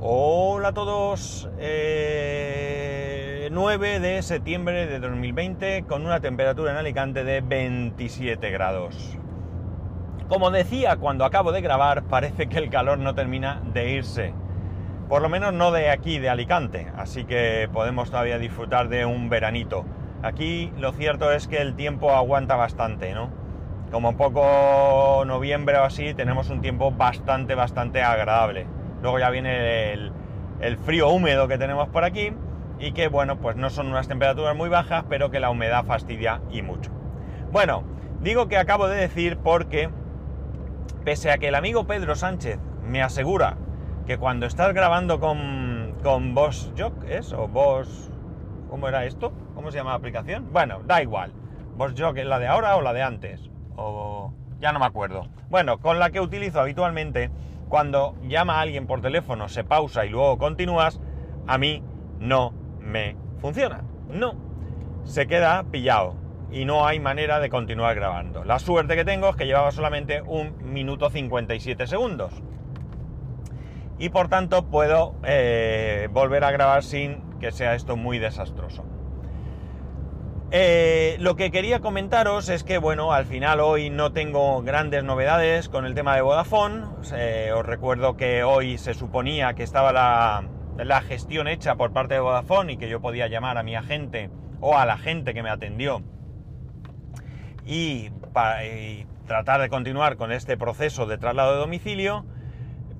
Hola a todos, eh, 9 de septiembre de 2020 con una temperatura en Alicante de 27 grados. Como decía cuando acabo de grabar, parece que el calor no termina de irse. Por lo menos no de aquí, de Alicante, así que podemos todavía disfrutar de un veranito. Aquí lo cierto es que el tiempo aguanta bastante, ¿no? Como poco noviembre o así, tenemos un tiempo bastante, bastante agradable Luego ya viene el, frío húmedo que tenemos por aquí y que, bueno, pues no son unas temperaturas muy bajas, pero que la humedad fastidia y mucho. Bueno, digo que acabo de decir porque, pese a que el amigo Pedro Sánchez me asegura que cuando estás grabando con, con Boss Jock, ¿es? O Boss... ¿Cómo era esto? ¿Cómo se llama la aplicación? Bueno, da igual. Boss Jock es la de ahora o la de antes. O... ya no me acuerdo. Bueno, con la que utilizo habitualmente cuando llama a alguien por teléfono, se pausa y luego continúas, a mí no me funciona. No. Se queda pillado y no hay manera de continuar grabando. La suerte que tengo es que llevaba solamente un minuto 57 segundos. Y por tanto puedo eh, volver a grabar sin que sea esto muy desastroso. Eh, lo que quería comentaros es que, bueno, al final hoy no tengo grandes novedades con el tema de Vodafone. os recuerdo que hoy se suponía que estaba la, gestión hecha por parte de Vodafone y que yo podía llamar a mi agente o a la gente que me atendió y, tratar de continuar con este proceso de traslado de domicilio.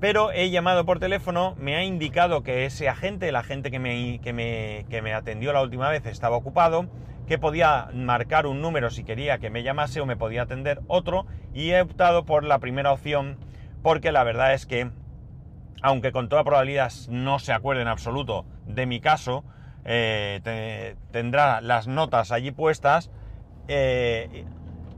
Pero he llamado por teléfono, me ha indicado que ese agente, el agente que me, que me atendió la última vez, estaba ocupado que podía marcar un número si quería que me llamase o me podía atender otro y he optado por la primera opción porque la verdad es que aunque con toda probabilidad no se acuerde en absoluto de mi caso, eh, tendrá las notas allí puestas, eh,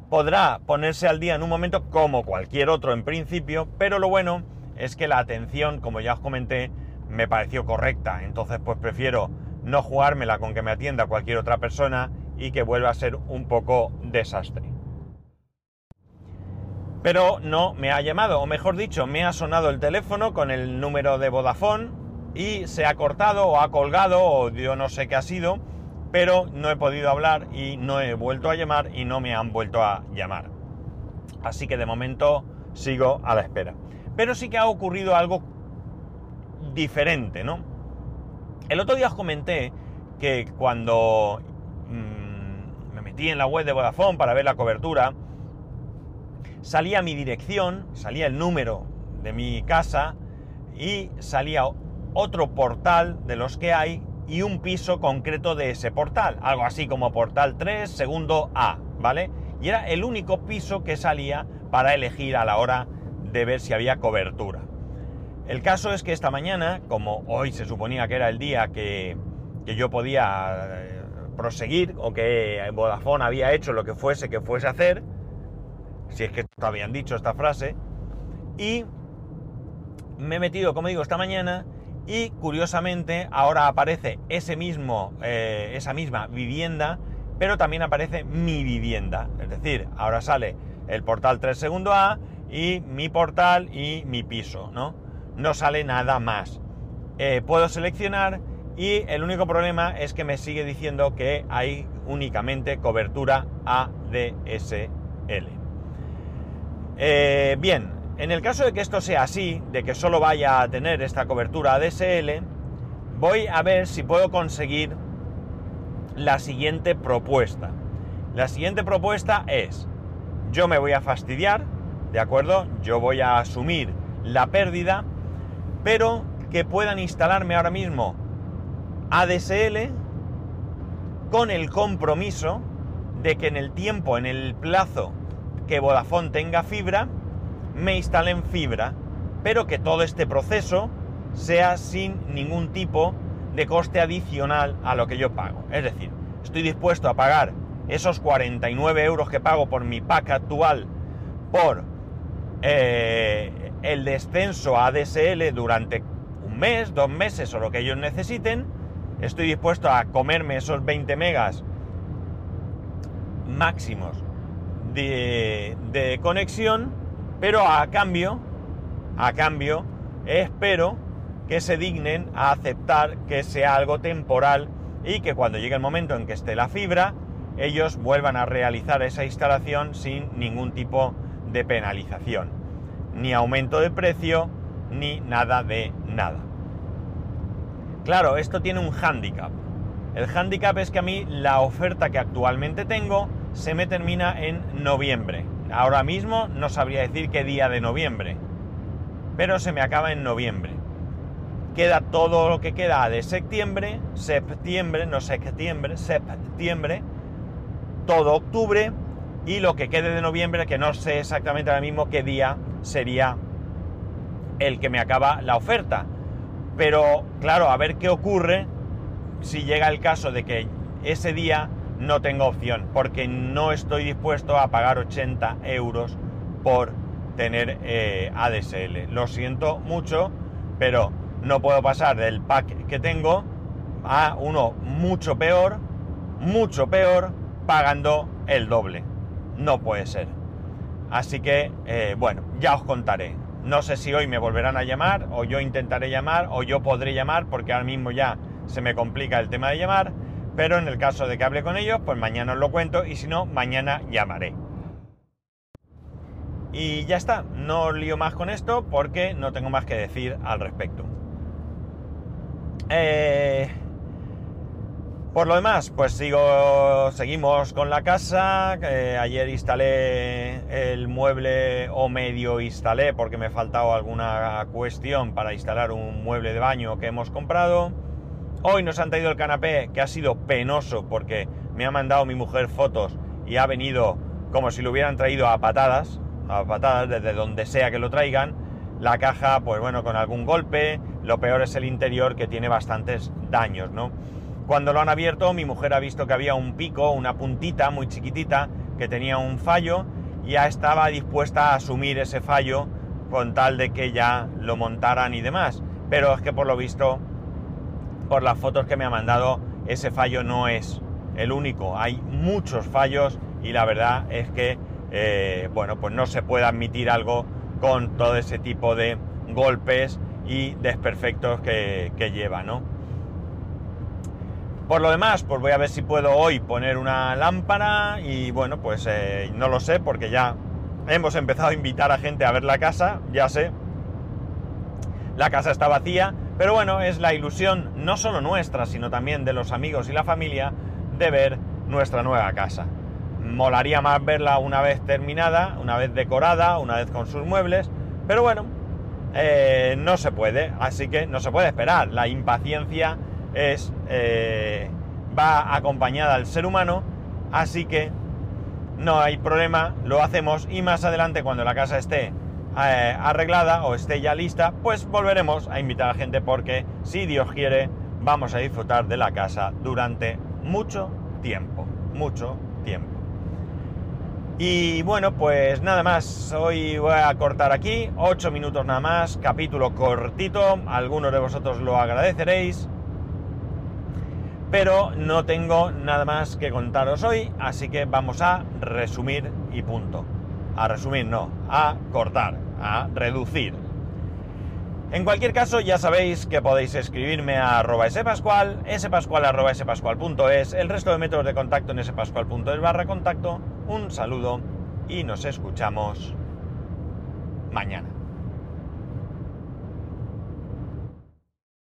podrá ponerse al día en un momento como cualquier otro en principio, pero lo bueno es que la atención, como ya os comenté, me pareció correcta, entonces pues prefiero no jugármela con que me atienda cualquier otra persona y que vuelva a ser un poco desastre. Pero no me ha llamado, o mejor dicho, me ha sonado el teléfono con el número de Vodafone y se ha cortado o ha colgado o yo no sé qué ha sido, pero no he podido hablar y no he vuelto a llamar y no me han vuelto a llamar. Así que de momento sigo a la espera. Pero sí que ha ocurrido algo diferente, ¿no? El otro día os comenté que cuando mm, me metí en la web de Vodafone para ver la cobertura, salía mi dirección, salía el número de mi casa y salía otro portal de los que hay y un piso concreto de ese portal, algo así como portal 3, segundo A, ¿vale? Y era el único piso que salía para elegir a la hora de ver si había cobertura. El caso es que esta mañana, como hoy se suponía que era el día que, yo podía eh, proseguir o que Vodafone había hecho lo que fuese que fuese a hacer, si es que habían dicho esta frase, y me he metido, como digo, esta mañana y curiosamente ahora aparece ese mismo, eh, esa misma vivienda, pero también aparece mi vivienda. Es decir, ahora sale el portal 3 segundo A y mi portal y mi piso, ¿no? no sale nada más. Eh, puedo seleccionar y el único problema es que me sigue diciendo que hay únicamente cobertura ADSL. Eh, bien, en el caso de que esto sea así, de que solo vaya a tener esta cobertura ADSL, voy a ver si puedo conseguir la siguiente propuesta. La siguiente propuesta es, yo me voy a fastidiar, ¿de acuerdo? Yo voy a asumir la pérdida pero que puedan instalarme ahora mismo ADSL con el compromiso de que en el tiempo, en el plazo que Vodafone tenga fibra, me instalen fibra, pero que todo este proceso sea sin ningún tipo de coste adicional a lo que yo pago. Es decir, estoy dispuesto a pagar esos 49 euros que pago por mi pack actual por eh, el descenso a ADSL durante un mes, dos meses o lo que ellos necesiten. Estoy dispuesto a comerme esos 20 megas máximos de, conexión, pero a cambio, a cambio, espero que se dignen a aceptar que sea algo temporal y que cuando llegue el momento en que esté la fibra, ellos vuelvan a realizar esa instalación sin ningún tipo de penalización, ni aumento de precio, ni nada de nada. Claro, esto tiene un hándicap. El hándicap es que a mí la oferta que actualmente tengo se me termina en noviembre. Ahora mismo no sabría decir qué día de noviembre, pero se me acaba en noviembre. Queda todo lo que queda de septiembre, septiembre, no septiembre, septiembre, todo octubre y lo que quede de noviembre, que no sé exactamente ahora mismo qué día sería el que me acaba la oferta. Pero claro, a ver qué ocurre si llega el caso de que ese día no tengo opción, porque no estoy dispuesto a pagar 80 euros por tener eh, ADSL. Lo siento mucho, pero no puedo pasar del pack que tengo a uno mucho peor, mucho peor, pagando el doble. No puede ser. Así que, eh, bueno, ya os contaré. No sé si hoy me volverán a llamar, o yo intentaré llamar, o yo podré llamar, porque ahora mismo ya se me complica el tema de llamar pero en el caso de que hable con ellos, pues mañana os lo cuento y si no, mañana llamaré. Y ya está, no os lío más con esto porque no tengo más que decir al respecto. Eh, por lo demás, pues sigo, seguimos con la casa. ayer instalé el mueble o medio instalé porque me faltaba alguna cuestión para instalar un mueble de baño que hemos comprado. Hoy nos han traído el canapé, que ha sido penoso porque me ha mandado mi mujer fotos y ha venido como si lo hubieran traído a patadas, a patadas desde donde sea que lo traigan. La caja, pues bueno, con algún golpe. Lo peor es el interior que tiene bastantes daños, ¿no? Cuando lo han abierto, mi mujer ha visto que había un pico, una puntita muy chiquitita, que tenía un fallo, ya estaba dispuesta a asumir ese fallo con tal de que ya lo montaran y demás. Pero es que por lo visto por las fotos que me ha mandado, ese fallo no es el único. Hay muchos fallos y la verdad es que, eh, bueno, pues no se puede admitir algo con todo ese tipo de golpes y desperfectos que, lleva, ¿no? Por lo demás, pues voy a ver si puedo hoy poner una lámpara y bueno, pues eh, no lo sé porque ya hemos empezado a invitar a gente a ver la casa, ya sé. La casa está vacía, pero bueno, es la ilusión no solo nuestra, sino también de los amigos y la familia de ver nuestra nueva casa. Molaría más verla una vez terminada, una vez decorada, una vez con sus muebles, pero bueno, eh, no se puede, así que no se puede esperar. La impaciencia es eh, va acompañada al ser humano, así que no hay problema, lo hacemos y más adelante cuando la casa esté eh, arreglada o esté ya lista, pues volveremos a invitar a gente porque si Dios quiere vamos a disfrutar de la casa durante mucho tiempo, mucho tiempo. Y bueno, pues nada más, hoy voy a cortar aquí, 8 minutos nada más, capítulo cortito, algunos de vosotros lo agradeceréis, pero no tengo nada más que contaros hoy, así que vamos a resumir y punto a resumir, no, a cortar, a reducir. En cualquier caso, ya sabéis que podéis escribirme a arroba spascual, spascual arroba spascual.es, el resto de métodos de contacto en spascual.es barra contacto. Un saludo y nos escuchamos mañana.